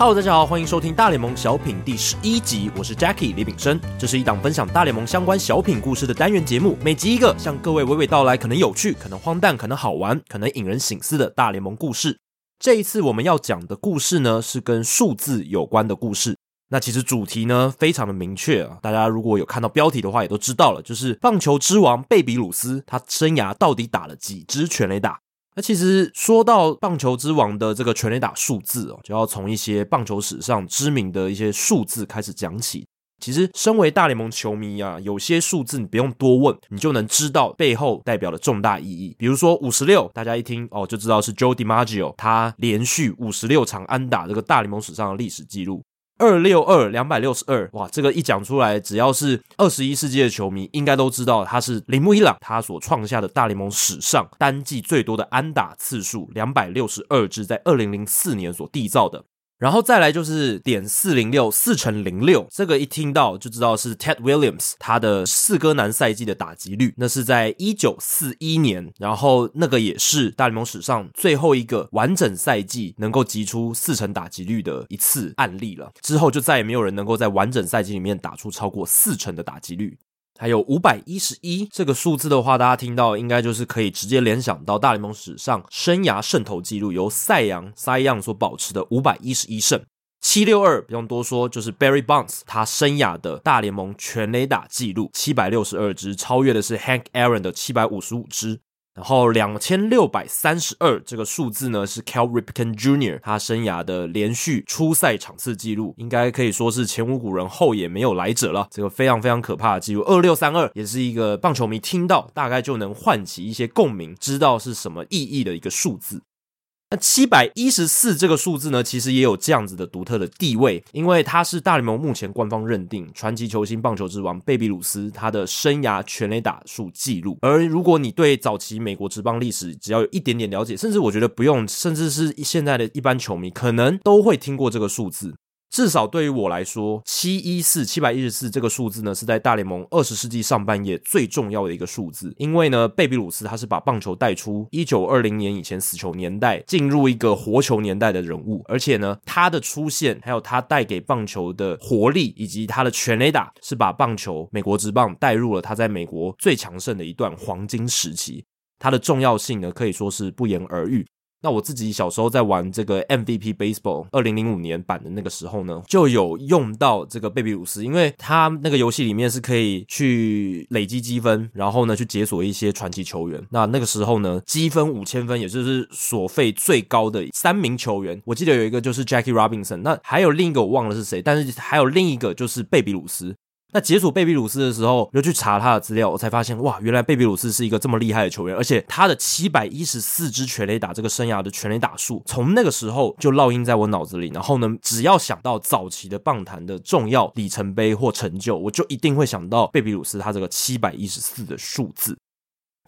Hello，大家好，欢迎收听大联盟小品第十一集，我是 Jackie 李炳生。这是一档分享大联盟相关小品故事的单元节目，每集一个，向各位娓娓道来，可能有趣，可能荒诞，可能好玩，可能引人省思的大联盟故事。这一次我们要讲的故事呢，是跟数字有关的故事。那其实主题呢，非常的明确啊，大家如果有看到标题的话，也都知道了，就是棒球之王贝比鲁斯，他生涯到底打了几支全垒打？那其实说到棒球之王的这个全垒打数字哦，就要从一些棒球史上知名的一些数字开始讲起。其实，身为大联盟球迷啊，有些数字你不用多问，你就能知道背后代表的重大意义。比如说五十六，大家一听哦就知道是 Joe DiMaggio，他连续五十六场安打这个大联盟史上的历史记录。二六二两百六十二，哇，这个一讲出来，只要是二十一世纪的球迷，应该都知道他是铃木一朗他所创下的大联盟史上单季最多的安打次数两百六十二支，在二零零四年所缔造的。然后再来就是点四零六四乘零六，这个一听到就知道是 Ted Williams 他的四哥男赛季的打击率，那是在一九四一年，然后那个也是大联盟史上最后一个完整赛季能够击出四成打击率的一次案例了。之后就再也没有人能够在完整赛季里面打出超过四成的打击率。还有五百一十一这个数字的话，大家听到应该就是可以直接联想到大联盟史上生涯胜投记录由赛扬 Cy Young 所保持的五百一十一胜。七六二不用多说，就是 Barry Bonds 他生涯的大联盟全垒打记录七百六十二支，超越的是 Hank Aaron 的七百五十五支。然后两千六百三十二这个数字呢，是 Cal Ripken Jr. 他生涯的连续出赛场次记录，应该可以说是前无古人后也没有来者了。这个非常非常可怕的记录，二六三二也是一个棒球迷听到大概就能唤起一些共鸣，知道是什么意义的一个数字。那七百一十四这个数字呢，其实也有这样子的独特的地位，因为它是大联盟目前官方认定传奇球星、棒球之王贝比鲁斯他的生涯全垒打数记录。而如果你对早期美国职棒历史只要有一点点了解，甚至我觉得不用，甚至是现在的一般球迷，可能都会听过这个数字。至少对于我来说，七一四七百一十四这个数字呢，是在大联盟二十世纪上半叶最重要的一个数字。因为呢，贝比鲁斯他是把棒球带出一九二零年以前死球年代，进入一个活球年代的人物。而且呢，他的出现，还有他带给棒球的活力，以及他的全垒打，是把棒球美国职棒带入了他在美国最强盛的一段黄金时期。他的重要性呢，可以说是不言而喻。那我自己小时候在玩这个 MVP Baseball 二零零五年版的那个时候呢，就有用到这个贝比鲁斯，因为他那个游戏里面是可以去累积积分，然后呢去解锁一些传奇球员。那那个时候呢，积分五千分，也就是所费最高的三名球员，我记得有一个就是 Jackie Robinson，那还有另一个我忘了是谁，但是还有另一个就是贝比鲁斯。那解锁贝比鲁斯的时候，又去查他的资料，我才发现哇，原来贝比鲁斯是一个这么厉害的球员，而且他的七百一十四支全垒打这个生涯的全垒打数，从那个时候就烙印在我脑子里。然后呢，只要想到早期的棒坛的重要里程碑或成就，我就一定会想到贝比鲁斯他这个七百一十四的数字。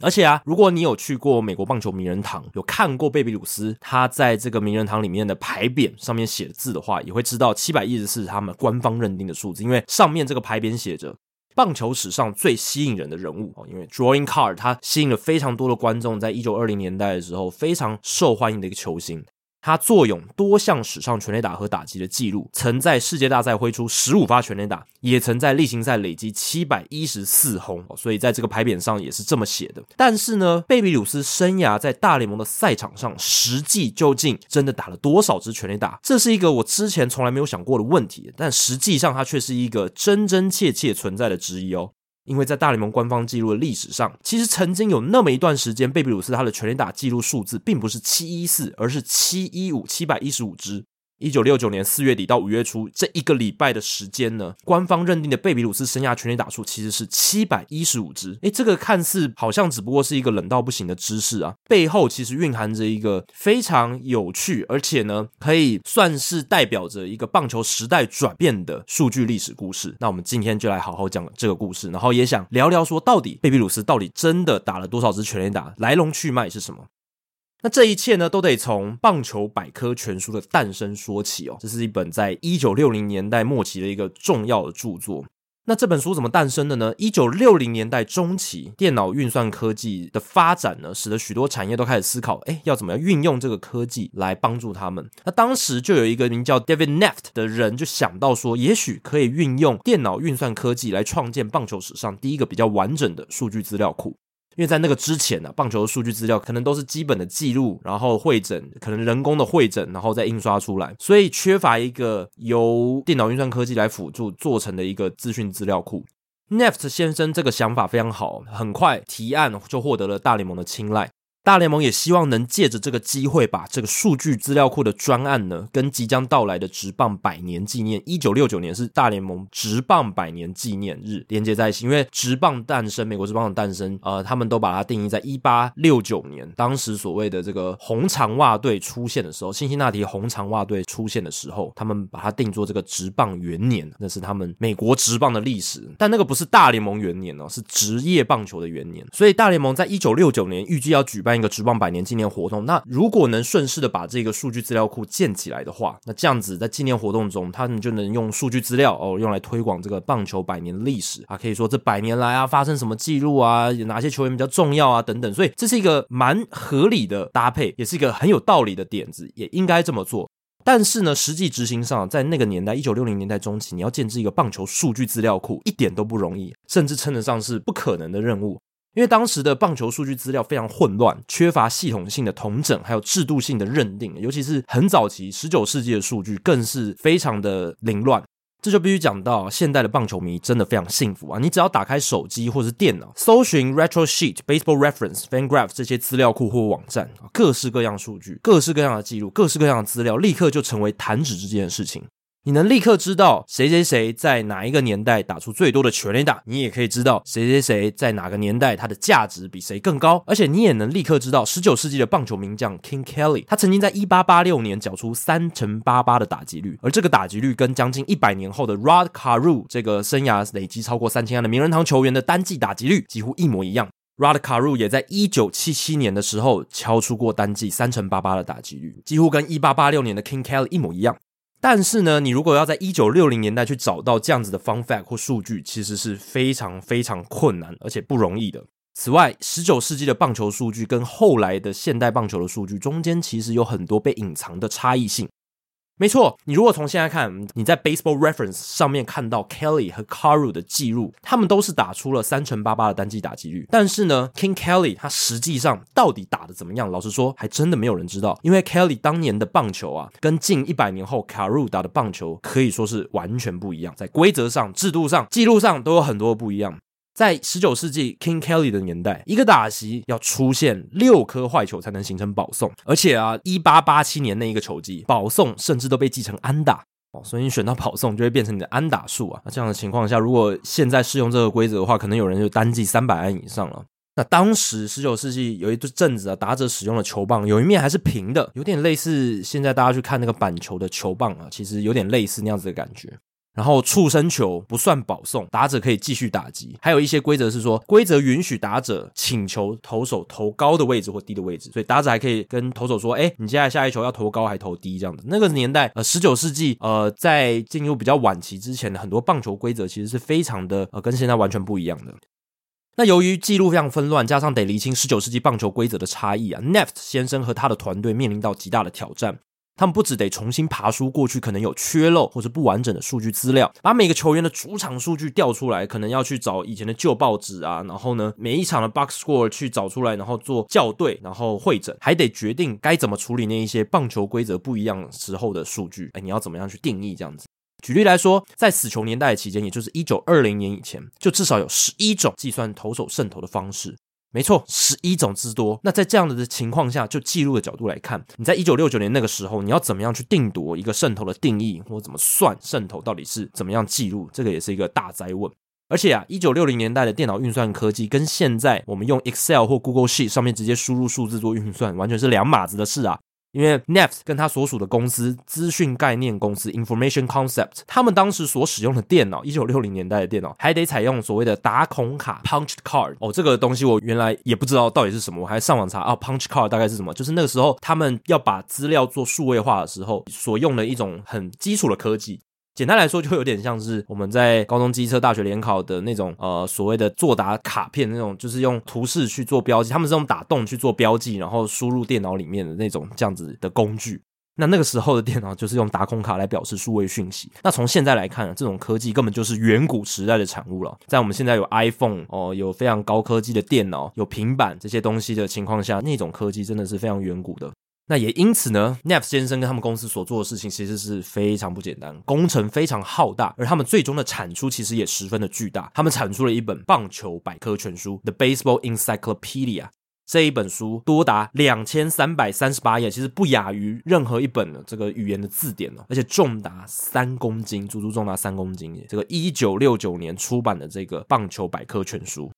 而且啊，如果你有去过美国棒球名人堂，有看过贝比鲁斯他在这个名人堂里面的牌匾上面写的字的话，也会知道七百一十是他们官方认定的数字，因为上面这个牌匾写着棒球史上最吸引人的人物哦，因为 Drawing Card 他吸引了非常多的观众，在一九二零年代的时候非常受欢迎的一个球星。他坐拥多项史上全垒打和打击的记录，曾在世界大赛挥出十五发全垒打，也曾在例行赛累积七百一十四轰，所以在这个牌匾上也是这么写的。但是呢，贝比鲁斯生涯在大联盟的赛场上，实际究竟真的打了多少支全垒打？这是一个我之前从来没有想过的问题，但实际上它却是一个真真切切存在的质疑哦。因为在大联盟官方记录的历史上，其实曾经有那么一段时间，贝比鲁斯他的全垒打记录数字并不是七一四，而是七一五，七百一十五支。一九六九年四月底到五月初这一个礼拜的时间呢，官方认定的贝比鲁斯生涯全垒打数其实是七百一十五支。诶，这个看似好像只不过是一个冷到不行的知识啊，背后其实蕴含着一个非常有趣，而且呢，可以算是代表着一个棒球时代转变的数据历史故事。那我们今天就来好好讲这个故事，然后也想聊聊说，到底贝比鲁斯到底真的打了多少支全垒打，来龙去脉是什么？那这一切呢，都得从《棒球百科全书》的诞生说起哦。这是一本在一九六零年代末期的一个重要的著作。那这本书怎么诞生的呢？一九六零年代中期，电脑运算科技的发展呢，使得许多产业都开始思考，哎，要怎么样运用这个科技来帮助他们。那当时就有一个名叫 David Neft 的人，就想到说，也许可以运用电脑运算科技来创建棒球史上第一个比较完整的数据资料库。因为在那个之前呢、棒球的数据资料可能都是基本的记录，然后会诊，可能人工的会诊，然后再印刷出来，所以缺乏一个由电脑运算科技来辅助做成的一个资讯资料库。Neft 先生这个想法非常好，很快提案就获得了大联盟的青睐。大联盟也希望能借着这个机会，把这个数据资料库的专案呢，跟即将到来的职棒百年纪念，一九六九年是大联盟职棒百年纪念日连接在一起。因为职棒诞生，美国职棒的诞生，呃，他们都把它定义在一八六九年，当时所谓的这个红长袜队出现的时候，辛辛那提红长袜队出现的时候，他们把它定作这个职棒元年，那是他们美国职棒的历史。但那个不是大联盟元年哦，是职业棒球的元年。所以大联盟在一九六九年预计要举办。办一个职棒百年纪念活动，那如果能顺势的把这个数据资料库建起来的话，那这样子在纪念活动中，他们就能用数据资料哦，用来推广这个棒球百年历史啊，可以说这百年来啊发生什么记录啊，有哪些球员比较重要啊等等，所以这是一个蛮合理的搭配，也是一个很有道理的点子，也应该这么做。但是呢，实际执行上，在那个年代，一九六零年代中期，你要建置一个棒球数据资料库，一点都不容易，甚至称得上是不可能的任务。因为当时的棒球数据资料非常混乱，缺乏系统性的统整，还有制度性的认定，尤其是很早期十九世纪的数据更是非常的凌乱。这就必须讲到，现代的棒球迷真的非常幸福啊！你只要打开手机或是电脑，搜寻 Retro Sheet、Baseball Reference、FanGraph 这些资料库或网站，各式各样数据、各式各样的记录、各式各样的资料，立刻就成为弹指之间的事情。你能立刻知道谁谁谁在哪一个年代打出最多的全垒打，你也可以知道谁谁谁在哪个年代他的价值比谁更高，而且你也能立刻知道十九世纪的棒球名将 King Kelly，他曾经在一八八六年缴出三成八八的打击率，而这个打击率跟将近一百年后的 Rod Carew 这个生涯累积超过三千安的名人堂球员的单季打击率几乎一模一样。Rod Carew 也在一九七七年的时候敲出过单季三成八八的打击率，几乎跟一八八六年的 King Kelly 一模一样。但是呢，你如果要在一九六零年代去找到这样子的方法或数据，其实是非常非常困难，而且不容易的。此外，十九世纪的棒球数据跟后来的现代棒球的数据中间，其实有很多被隐藏的差异性。没错，你如果从现在看，你在 Baseball Reference 上面看到 Kelly 和 Caru 的记录，他们都是打出了三成八八的单季打击率。但是呢，King Kelly 他实际上到底打得怎么样？老实说，还真的没有人知道。因为 Kelly 当年的棒球啊，跟近一百年后 Caru 打的棒球可以说是完全不一样，在规则上、制度上、记录上都有很多不一样。在十九世纪 King Kelly 的年代，一个打席要出现六颗坏球才能形成保送，而且啊，一八八七年那一个球季，保送甚至都被记成安打哦，所以你选到保送就会变成你的安打数啊。那这样的情况下，如果现在适用这个规则的话，可能有人就单季三百安以上了。那当时十九世纪有一阵子啊，打者使用的球棒有一面还是平的，有点类似现在大家去看那个板球的球棒啊，其实有点类似那样子的感觉。然后触身球不算保送，打者可以继续打击。还有一些规则是说，规则允许打者请求投手投高的位置或低的位置，所以打者还可以跟投手说：“哎，你接下来下一球要投高还投低？”这样子。那个年代，呃，十九世纪，呃，在进入比较晚期之前的很多棒球规则其实是非常的，呃，跟现在完全不一样的。那由于记录非常纷乱，加上得厘清十九世纪棒球规则的差异啊，Neft 先生和他的团队面临到极大的挑战。他们不只得重新爬书过去可能有缺漏或者不完整的数据资料，把每个球员的主场数据调出来，可能要去找以前的旧报纸啊，然后呢，每一场的 box score 去找出来，然后做校对，然后汇整，还得决定该怎么处理那一些棒球规则不一样时候的数据。哎，你要怎么样去定义这样子？举例来说，在死球年代的期间，也就是一九二零年以前，就至少有十一种计算投手胜投的方式。没错，十一种之多。那在这样的情况下，就记录的角度来看，你在一九六九年那个时候，你要怎么样去定夺一个渗透的定义，或怎么算渗透到底是怎么样记录？这个也是一个大哉问。而且啊，一九六零年代的电脑运算科技跟现在我们用 Excel 或 Google Sheet 上面直接输入数字做运算，完全是两码子的事啊。因为 Neff 跟他所属的公司资讯概念公司 Information Concept，他们当时所使用的电脑，一九六零年代的电脑，还得采用所谓的打孔卡 （Punch Card）。哦，这个东西我原来也不知道到底是什么，我还上网查啊，Punch Card 大概是什么？就是那个时候他们要把资料做数位化的时候所用的一种很基础的科技。简单来说，就有点像是我们在高中机车、大学联考的那种呃所谓的作答卡片那种，就是用图示去做标记，他们是用打洞去做标记，然后输入电脑里面的那种这样子的工具。那那个时候的电脑就是用打孔卡来表示数位讯息。那从现在来看，这种科技根本就是远古时代的产物了。在我们现在有 iPhone 哦，有非常高科技的电脑，有平板这些东西的情况下，那种科技真的是非常远古的。那也因此呢，Neff 先生跟他们公司所做的事情其实是非常不简单，工程非常浩大，而他们最终的产出其实也十分的巨大。他们产出了一本棒球百科全书《The Baseball Encyclopedia》，这一本书多达两千三百三十八页，其实不亚于任何一本的这个语言的字典哦，而且重达三公斤，足足重达三公斤。这个一九六九年出版的这个棒球百科全书。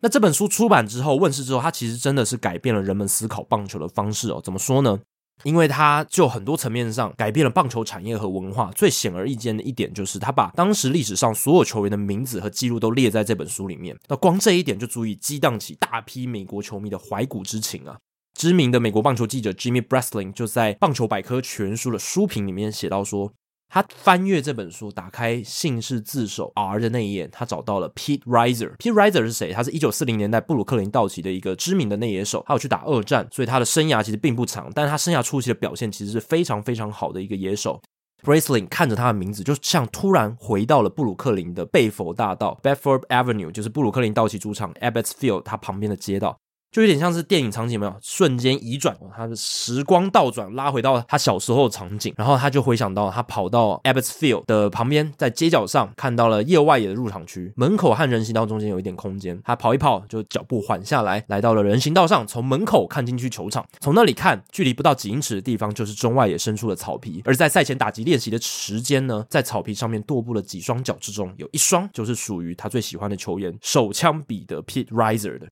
那这本书出版之后，问世之后，它其实真的是改变了人们思考棒球的方式哦。怎么说呢？因为它就很多层面上改变了棒球产业和文化。最显而易见的一点就是，他把当时历史上所有球员的名字和记录都列在这本书里面。那光这一点就足以激荡起大批美国球迷的怀古之情啊！知名的美国棒球记者 Jimmy Breslin 就在《棒球百科全书》的书评里面写到说。他翻阅这本书，打开姓氏字首 R 的那一页，他找到了 Pete Riser。Pete Riser 是谁？他是一九四零年代布鲁克林道奇的一个知名的内野手，他有去打二战，所以他的生涯其实并不长，但是他生涯初期的表现其实是非常非常好的一个野手。Breslin 看着他的名字，就像突然回到了布鲁克林的贝佛大道 （Bedford Avenue），就是布鲁克林道奇主场 Ebbets Field，他旁边的街道。就有点像是电影场景，没有瞬间移转，他的时光倒转，拉回到他小时候的场景，然后他就回想到他跑到 Abbots Field 的旁边，在街角上看到了右外野的入场区，门口和人行道中间有一点空间，他跑一跑就脚步缓下来，来到了人行道上，从门口看进去球场，从那里看，距离不到几英尺的地方就是中外野深处的草皮，而在赛前打击练习的时间呢，在草皮上面踱步了几双脚之中，有一双就是属于他最喜欢的球员手枪彼得 Pete Riser 的。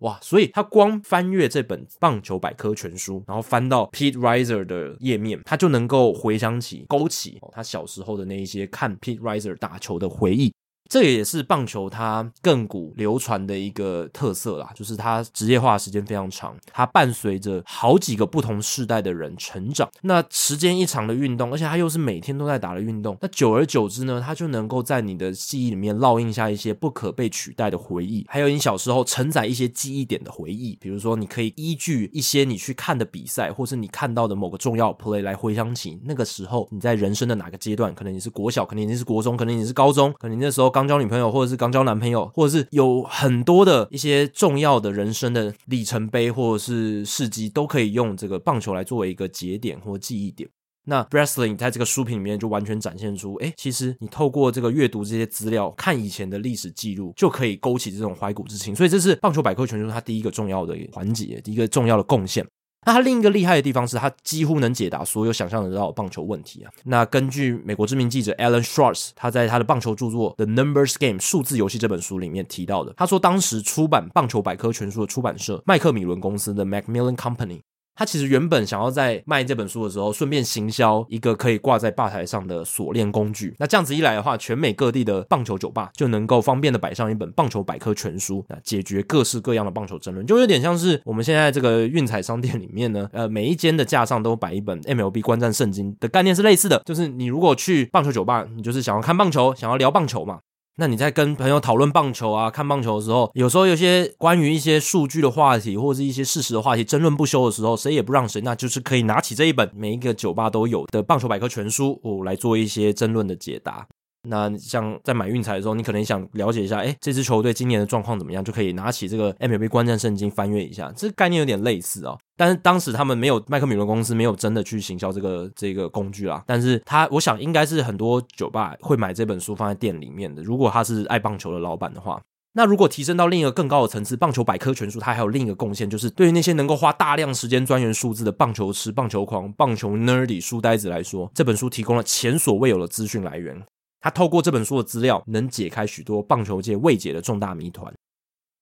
哇！所以他光翻阅这本棒球百科全书，然后翻到 Pete Riser 的页面，他就能够回想起、勾起他小时候的那一些看 Pete Riser 打球的回忆。这也是棒球它亘古流传的一个特色啦，就是它职业化的时间非常长，它伴随着好几个不同世代的人成长。那时间一长的运动，而且它又是每天都在打的运动，那久而久之呢，它就能够在你的记忆里面烙印下一些不可被取代的回忆，还有你小时候承载一些记忆点的回忆。比如说，你可以依据一些你去看的比赛，或是你看到的某个重要 play 来回想起那个时候你在人生的哪个阶段，可能你是国小，可能你是国中，可能你是高中，可能你那时候刚。刚交女朋友，或者是刚交男朋友，或者是有很多的一些重要的人生的里程碑，或者是事迹，都可以用这个棒球来作为一个节点或记忆点。那 Breslin 在这个书评里面就完全展现出，哎，其实你透过这个阅读这些资料，看以前的历史记录，就可以勾起这种怀古之情。所以这是棒球百科全书它第一个重要的环节，一个重要的贡献。那他另一个厉害的地方是，他几乎能解答所有想象得到的棒球问题啊。那根据美国知名记者 Alan Schwartz，他在他的棒球著作《The Numbers Game》数字游戏这本书里面提到的，他说当时出版棒球百科全书的出版社麦克米伦公司的 Macmillan Company。他其实原本想要在卖这本书的时候，顺便行销一个可以挂在吧台上的锁链工具。那这样子一来的话，全美各地的棒球酒吧就能够方便的摆上一本棒球百科全书，那解决各式各样的棒球争论，就有点像是我们现在这个运彩商店里面呢，呃，每一间的架上都摆一本 MLB 观战圣经的概念是类似的，就是你如果去棒球酒吧，你就是想要看棒球，想要聊棒球嘛。那你在跟朋友讨论棒球啊、看棒球的时候，有时候有些关于一些数据的话题，或者是一些事实的话题，争论不休的时候，谁也不让谁，那就是可以拿起这一本每一个酒吧都有的棒球百科全书，哦，来做一些争论的解答。那像在买运彩的时候，你可能想了解一下，哎，这支球队今年的状况怎么样，就可以拿起这个 MLB 观战圣经翻阅一下。这概念有点类似哦，但是当时他们没有麦克米伦公司没有真的去行销这个这个工具啦。但是他我想应该是很多酒吧会买这本书放在店里面的。如果他是爱棒球的老板的话，那如果提升到另一个更高的层次，棒球百科全书它还有另一个贡献，就是对于那些能够花大量时间钻研数字的棒球痴、棒球狂、棒球 nerdy 书呆子来说，这本书提供了前所未有的资讯来源。他透过这本书的资料，能解开许多棒球界未解的重大谜团。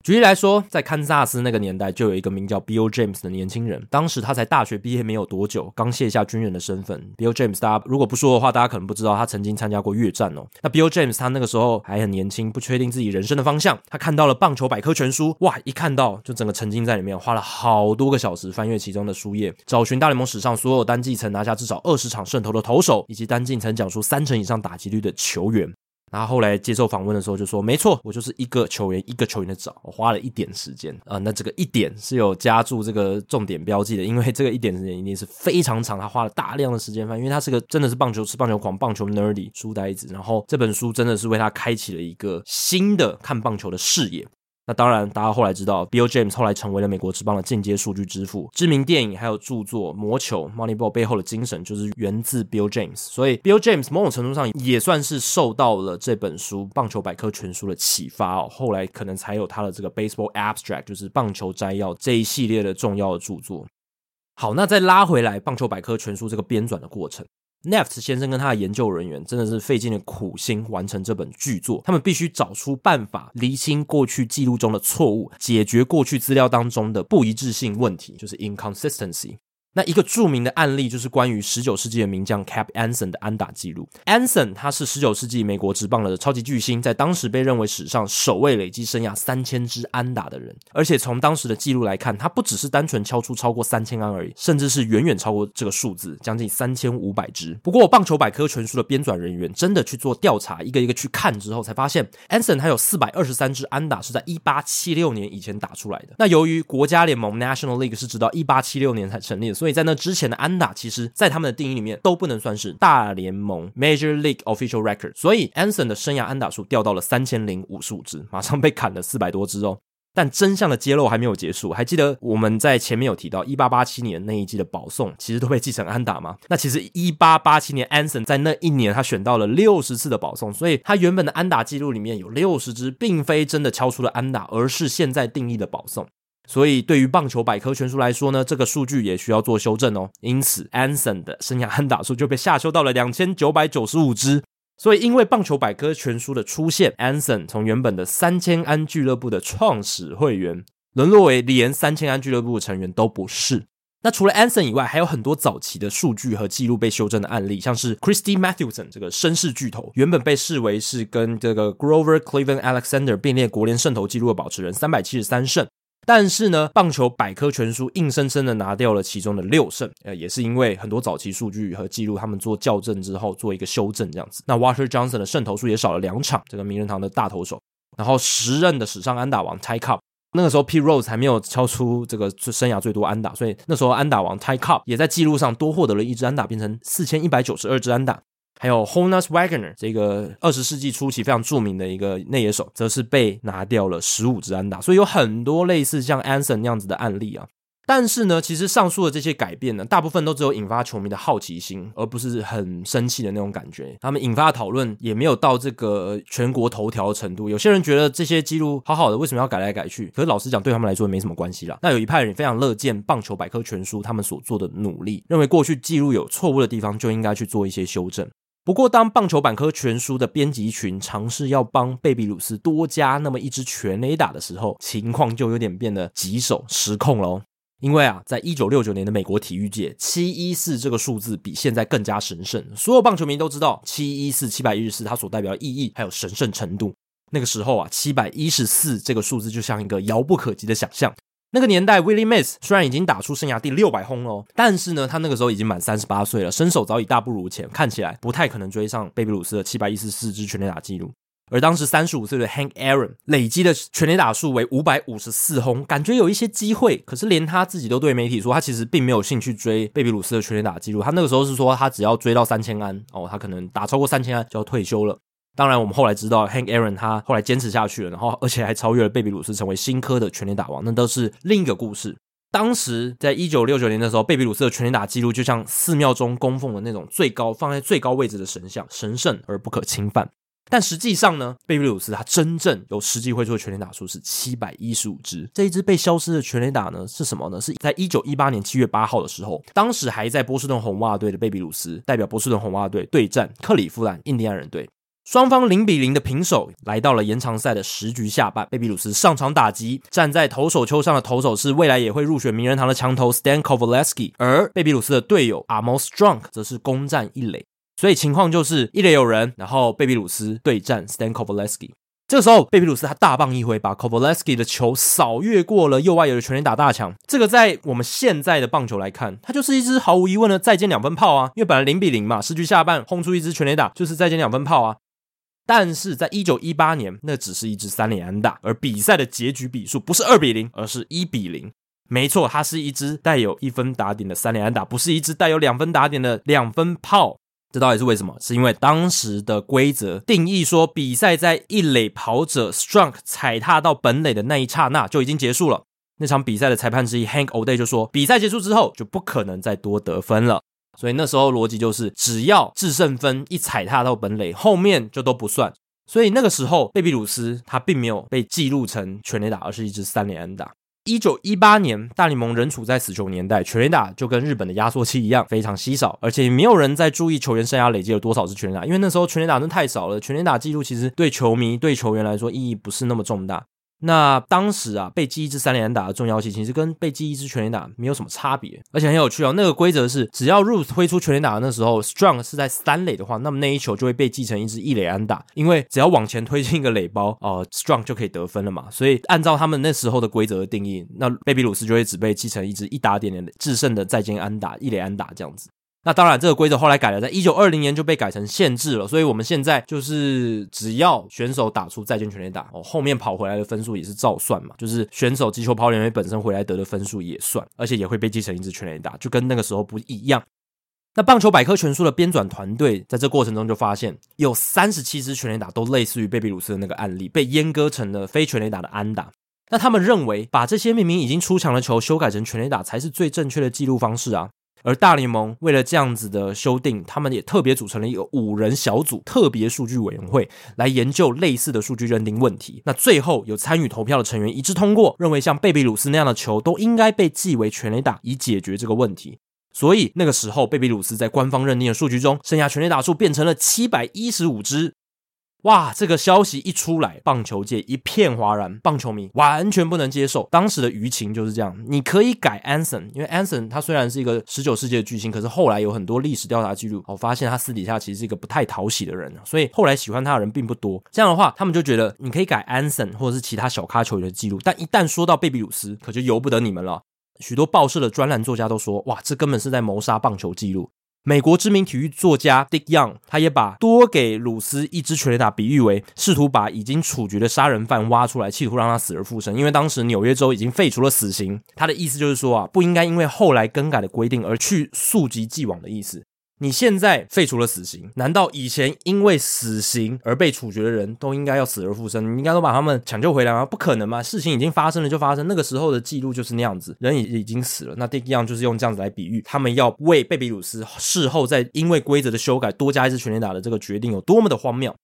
举例来说，在堪萨斯那个年代，就有一个名叫 Bill James 的年轻人。当时他才大学毕业没有多久，刚卸下军人的身份。Bill James，大家如果不说的话，大家可能不知道他曾经参加过越战哦。那 Bill James 他那个时候还很年轻，不确定自己人生的方向。他看到了棒球百科全书，哇，一看到就整个沉浸在里面，花了好多个小时翻阅其中的书页，找寻大联盟史上所有单季曾拿下至少二十场胜投的投手，以及单季曾讲出三成以上打击率的球员。然后后来接受访问的时候就说：“没错，我就是一个球员一个球员的找，我花了一点时间啊、那这个一点是有加注这个重点标记的，因为这个一点时间一定是非常长，他花了大量的时间翻，因为他是个真的是棒球痴、棒球狂、棒球 nerdy 书呆子。然后这本书真的是为他开启了一个新的看棒球的视野。”那当然，大家后来知道，Bill James 后来成为了美国职棒的进阶数据之父。知名电影还有著作《魔球》（Moneyball） 背后的精神就是源自 Bill James，所以 Bill James 某种程度上也算是受到了这本书《棒球百科全书》的启发哦。后来可能才有他的这个 Baseball Abstract，就是棒球摘要这一系列的重要的著作。好，那再拉回来《棒球百科全书》这个编纂的过程。Neft 先生跟他的研究人员真的是费尽了苦心完成这本巨作。他们必须找出办法，厘清过去记录中的错误，解决过去资料当中的不一致性问题，就是 inconsistency。那一个著名的案例就是关于十九世纪的名将 Cap Anson 的安打记录。Anson 他是十九世纪美国职棒的超级巨星，在当时被认为史上首位累积生涯三千支安打的人。而且从当时的记录来看，他不只是单纯敲出超过三千安而已，甚至是远远超过这个数字，将近三千五百支。不过，棒球百科全书的编纂人员真的去做调查，一个一个去看之后，才发现 Anson 他有四百二十三支安打是在一八七六年以前打出来的。那由于国家联盟 National League 是直到一八七六年才成立，所以所以在那之前的安打，其实在他们的定义里面都不能算是大联盟 Major League Official Record，所以 Anson 的生涯安打数掉到了三千零五十五支，马上被砍了四百多支哦。但真相的揭露还没有结束，还记得我们在前面有提到一八八七年那一季的保送，其实都被记成安打吗？那其实一八八七年 Anson 在那一年他选到了六十次的保送，所以他原本的安打记录里面有六十支，并非真的敲出了安打，而是现在定义的保送。所以，对于棒球百科全书来说呢，这个数据也需要做修正哦。因此，Anson 的生涯安打数就被下修到了两千九百九十五支。所以，因为棒球百科全书的出现，Anson 从原本的三千安俱乐部的创始会员，沦落为连三千安俱乐部的成员都不是。那除了 Anson 以外，还有很多早期的数据和记录被修正的案例，像是 Christy Mathewson 这个绅士巨头，原本被视为是跟这个 Grover Cleveland Alexander 并列国联胜投记录的保持人，三百七十三胜。但是呢，棒球百科全书硬生生的拿掉了其中的六胜，呃，也是因为很多早期数据和记录，他们做校正之后做一个修正这样子。那 Walter Johnson 的胜投数也少了两场，这个名人堂的大投手。然后时任的史上安打王 Ty Cobb，那个时候，P. Rose 还没有敲出这个生涯最多安打，所以那时候安打王 Ty Cobb 也在记录上多获得了一支安打，变成四千一百九十二支安打。还有 Honus Wagner 这个二十世纪初期非常著名的一个内野手，则是被拿掉了十五支安打，所以有很多类似像 Anson 那样子的案例啊。但是呢，其实上述的这些改变呢，大部分都只有引发球迷的好奇心，而不是很生气的那种感觉。他们引发的讨论也没有到这个全国头条的程度。有些人觉得这些记录好好的，为什么要改来改去？可是老实讲，对他们来说也没什么关系啦。那有一派人非常乐见棒球百科全书他们所做的努力，认为过去记录有错误的地方就应该去做一些修正。不过，当棒球百科全书的编辑群尝试要帮贝比鲁斯多加那么一支全垒打的时候，情况就有点变得棘手失控了。因为啊，在一九六九年的美国体育界，七一四这个数字比现在更加神圣。所有棒球迷都知道，七一四七百一十四它所代表的意义还有神圣程度。那个时候啊，七百一十四这个数字就像一个遥不可及的想象。那个年代，Willie Mays 虽然已经打出生涯第六百轰哦，但是呢，他那个时候已经满三十八岁了，身手早已大不如前，看起来不太可能追上贝比鲁斯的七百一十四支全垒打纪录。而当时三十五岁的 Hank Aaron 累积的全垒打数为五百五十四轰，感觉有一些机会，可是连他自己都对媒体说，他其实并没有兴趣追贝比鲁斯的全垒打纪录。他那个时候是说，他只要追到三千安哦，他可能打超过三千安就要退休了。当然，我们后来知道 Hank Aaron 他后来坚持下去了，然后而且还超越了贝比鲁斯，成为新科的全垒打王，那都是另一个故事。当时在一九六九年的时候，贝比鲁斯的全垒打记录就像寺庙中供奉的那种最高放在最高位置的神像，神圣而不可侵犯。但实际上呢，贝比鲁斯他真正有实际挥出的全垒打数是七百一十五支。这一支被消失的全垒打呢是什么呢？是在一九一八年七月八号的时候，当时还在波士顿红袜队的贝比鲁斯代表波士顿红袜队对战克里夫兰印第安人队，双方零比零的平手，来到了延长赛的十局下半，贝比鲁斯上场打击，站在投手丘上的投手是未来也会入选名人堂的强投 Stan Coveleski，而贝比鲁斯的队友 Amos Strunk 则是攻占一垒。所以情况就是一垒有人，然后贝比鲁斯对战 Stan Coveleski。这个时候，贝比鲁斯他大棒一挥，把 Coveleski 的球扫越过了右外野的全垒打大墙。这个在我们现在的棒球来看，它就是一支毫无疑问的再见两分炮啊！因为本来零比零嘛，十局下半轰出一支全垒打，就是再见两分炮啊。但是在一九一八年，那只是一支三垒安打，而比赛的结局比数不是二比零，而是一比零。没错，它是一支带有一分打点的三垒安打，不是一支带有两分打点的两分炮。这到底是为什么？是因为当时的规则定义说，比赛在一垒跑者 Strunk 踩踏到本垒的那一刹那就已经结束了。那场比赛的裁判之一 Hank O'Day 就说，比赛结束之后就不可能再多得分了。所以那时候逻辑就是，只要制胜分一踩踏到本垒，后面就都不算。所以那个时候，贝比鲁斯他并没有被记录成全垒打，而是一支三连安打。一九一八年，大联盟仍处在死球年代，全垒打就跟日本的压缩机一样非常稀少，而且也没有人在注意球员生涯累积了多少支全垒打，因为那时候全垒打真的太少了，全垒打记录其实对球迷、对球员来说意义不是那么重大。那当时啊，被记一支三垒安打的重要性，其实跟被记一支全垒打没有什么差别，而且很有趣哦。那个规则是，只要 Ruth 挥出全垒打的那时候 strong 是在三垒的话，那么那一球就会被记成一支一垒安打，因为只要往前推进一个垒包，呃 strong 就可以得分了嘛。所以按照他们那时候的规则的定义，那贝比鲁斯就会只被记成一支一打点点的制胜的再见安打，一垒安打这样子。那当然，这个规则后来改了，在一九二零年就被改成限制了。所以我们现在就是只要选手打出再见全垒打，哦，后面跑回来的分数也是照算嘛，就是选手击球跑垒本身回来得的分数也算，而且也会被记成一支全垒打，就跟那个时候不一样。那棒球百科全书的编纂团队在这过程中就发现，有三十七支全垒打都类似于贝比鲁斯的那个案例，被阉割成了非全垒打的安打。那他们认为，把这些明明已经出墙的球修改成全垒打，才是最正确的记录方式啊。而大联盟为了这样子的修订，他们也特别组成了一个五人小组特别数据委员会来研究类似的数据认定问题。那最后有参与投票的成员一致通过，认为像贝比鲁斯那样的球都应该被记为全垒打，以解决这个问题。所以那个时候，贝比鲁斯在官方认定的数据中，生涯全垒打数变成了七百一十五支。哇！这个消息一出来，棒球界一片哗然，棒球迷完全不能接受。当时的舆情就是这样。你可以改 Anson，因为 Anson 他虽然是一个十九世纪的巨星，可是后来有很多历史调查记录，我发现他私底下其实是一个不太讨喜的人，所以后来喜欢他的人并不多。这样的话，他们就觉得你可以改 Anson 或者是其他小咖球员的记录，但一旦说到贝比鲁斯，可就由不得你们了。许多报社的专栏作家都说：“哇，这根本是在谋杀棒球记录。”美国知名体育作家 Dick Young，他也把多给鲁斯一支拳打比喻为试图把已经处决的杀人犯挖出来，企图让他死而复生。因为当时纽约州已经废除了死刑，他的意思就是说啊，不应该因为后来更改的规定而去溯及既往的意思。你现在废除了死刑，难道以前因为死刑而被处决的人都应该要死而复生？你应该都把他们抢救回来吗？不可能嘛！事情已经发生了就发生，那个时候的记录就是那样子，人已已经死了。那 Dick Young 就是用这样子来比喻，他们要为贝比鲁斯事后再因为规则的修改多加一次全垒打的这个决定有多么的荒谬。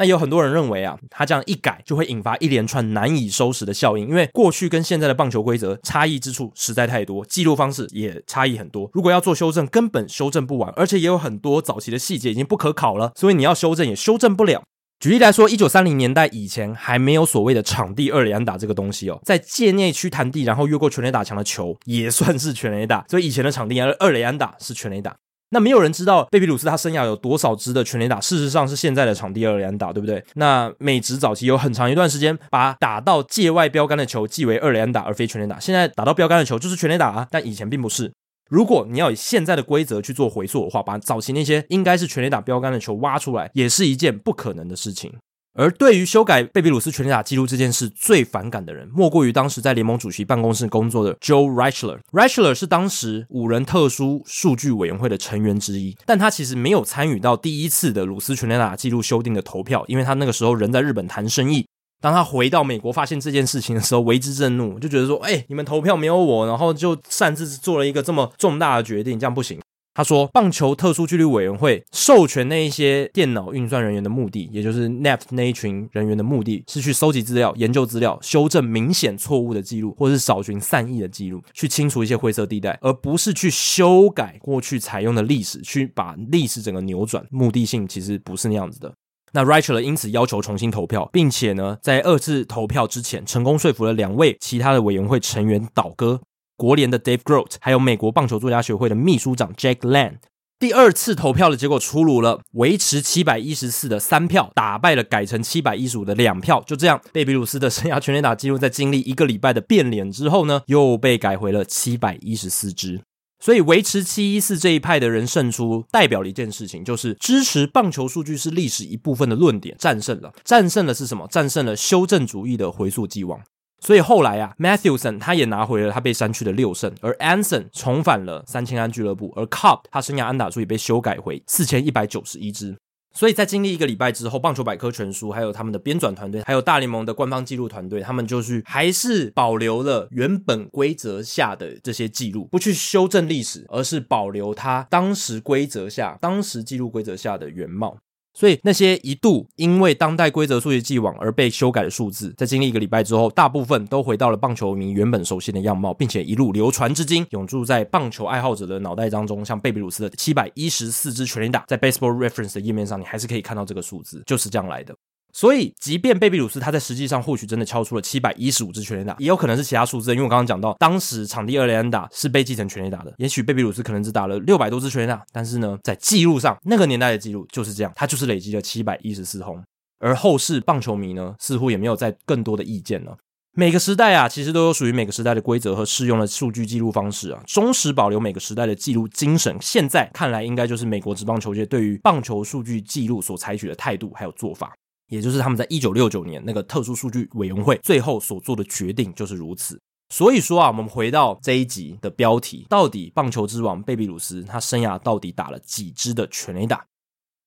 那有很多人认为啊，他这样一改就会引发一连串难以收拾的效应，因为过去跟现在的棒球规则差异之处实在太多，记录方式也差异很多。如果要做修正，根本修正不完，而且也有很多早期的细节已经不可考了，所以你要修正也修正不了。举例来说，一九三零年代以前还没有所谓的场地二垒安打这个东西哦，在界内区弹地然后越过全垒打墙的球也算是全垒打，所以以前的场地二垒安打是全垒打。那没有人知道贝比鲁斯他生涯有多少支的全垒打，事实上是现在的场地二垒安打，对不对？那美职早期有很长一段时间，把打到界外标杆的球记为二垒安打而非全垒打，现在打到标杆的球就是全垒打啊，但以前并不是。如果你要以现在的规则去做回溯的话，把早期那些应该是全垒打标杆的球挖出来，也是一件不可能的事情。而对于修改贝比鲁斯全垒打记录这件事最反感的人，莫过于当时在联盟主席办公室工作的 Joe Reichler。Reichler 是当时五人特殊数据委员会的成员之一，但他其实没有参与到第一次的鲁斯全垒打记录修订的投票，因为他那个时候人在日本谈生意。当他回到美国发现这件事情的时候，为之震怒，就觉得说：“哎，你们投票没有我，然后就擅自做了一个这么重大的决定，这样不行。”他说，棒球特殊纪律委员会授权那一些电脑运算人员的目的，也就是 NAFT 那一群人员的目的，是去收集资料、研究资料、修正明显错误的记录，或是找寻善意的记录，去清除一些灰色地带，而不是去修改过去采用的历史，去把历史整个扭转。目的性其实不是那样子的。那 Reichler 因此要求重新投票，并且呢，在二次投票之前，成功说服了两位其他的委员会成员倒戈。国联的 Dave Grohl，还有美国棒球作家学会的秘书长 Jack Land。第二次投票的结果出炉了，维持七百一十四的三票打败了改成七百一十五的两票。就这样，贝比鲁斯的生涯全垒打记录在经历一个礼拜的变脸之后呢，又被改回了七百一十四支。所以维持七一四这一派的人胜出，代表了一件事情，就是支持棒球数据是历史一部分的论点战胜了。战胜了是什么？战胜了修正主义的回溯既往。所以后来啊，Matthewson 他也拿回了他被删去的六胜，而 Anson 重返了三千安俱乐部，而 Cobb 他生涯安打数也被修改回四千一百九十一支。所以在经历一个礼拜之后，棒球百科全书还有他们的编纂团队，还有大联盟的官方记录团队，他们就是还是保留了原本规则下的这些记录，不去修正历史，而是保留他当时规则下、当时记录规则下的原貌。所以那些一度因为当代规则数学既往而被修改的数字，在经历一个礼拜之后，大部分都回到了棒球迷原本熟悉的样貌，并且一路流传至今，永驻在棒球爱好者的脑袋当中。像贝比鲁斯的七百一十四支全垒打，在 Baseball Reference 的页面上，你还是可以看到这个数字，就是这样来的。所以，即便贝比鲁斯他在实际上或许真的敲出了七百一十五支全垒打，也有可能是其他数字。因为我刚刚讲到，当时场地二垒安打是被继承全垒打的，也许贝比鲁斯可能只打了六百多支全垒打，但是呢，在记录上，那个年代的记录就是这样，他就是累积了七百一十四轰。而后世棒球迷呢，似乎也没有再更多的意见了。每个时代啊，其实都有属于每个时代的规则和适用的数据记录方式啊，忠实保留每个时代的记录精神。现在看来，应该就是美国职棒球界对于棒球数据记录所采取的态度还有做法。也就是他们在一九六九年那个特殊数据委员会最后所做的决定就是如此。所以说啊，我们回到这一集的标题，到底棒球之王贝比鲁斯他生涯到底打了几支的全垒打？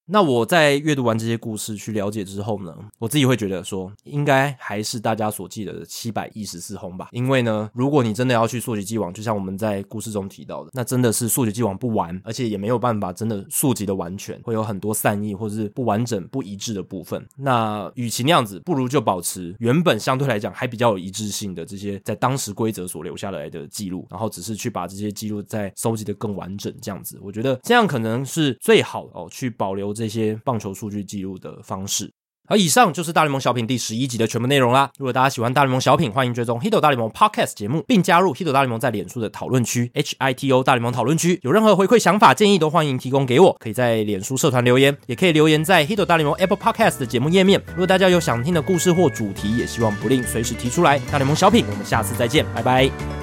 那我在阅读完这些故事去了解之后呢，我自己会觉得说，应该还是大家所记得的七百一十四轰吧。因为呢，如果你真的要去溯及既往，就像我们在故事中提到的，那真的是溯及既往不完，而且也没有办法真的溯及的完全，会有很多善意或者是不完整、不一致的部分。那与其那样子，不如就保持原本相对来讲还比较有一致性的这些在当时规则所留下来的记录，然后只是去把这些记录再收集的更完整，这样子，我觉得这样可能是最好哦，去保留。这些棒球数据记录的方式。而以上就是大联盟小品第十一集的全部内容啦。如果大家喜欢大联盟小品，欢迎追踪 Hito 大联盟 Podcast 节目，并加入 Hito 大联盟在脸书的讨论区 H I T O 大联盟讨论区。有任何回馈、想法、建议，都欢迎提供给我。可以在脸书社团留言，也可以留言在 Hito 大联盟 Apple Podcast 的节目页面。如果大家有想听的故事或主题，也希望不吝随时提出来。大联盟小品，我们下次再见，拜拜。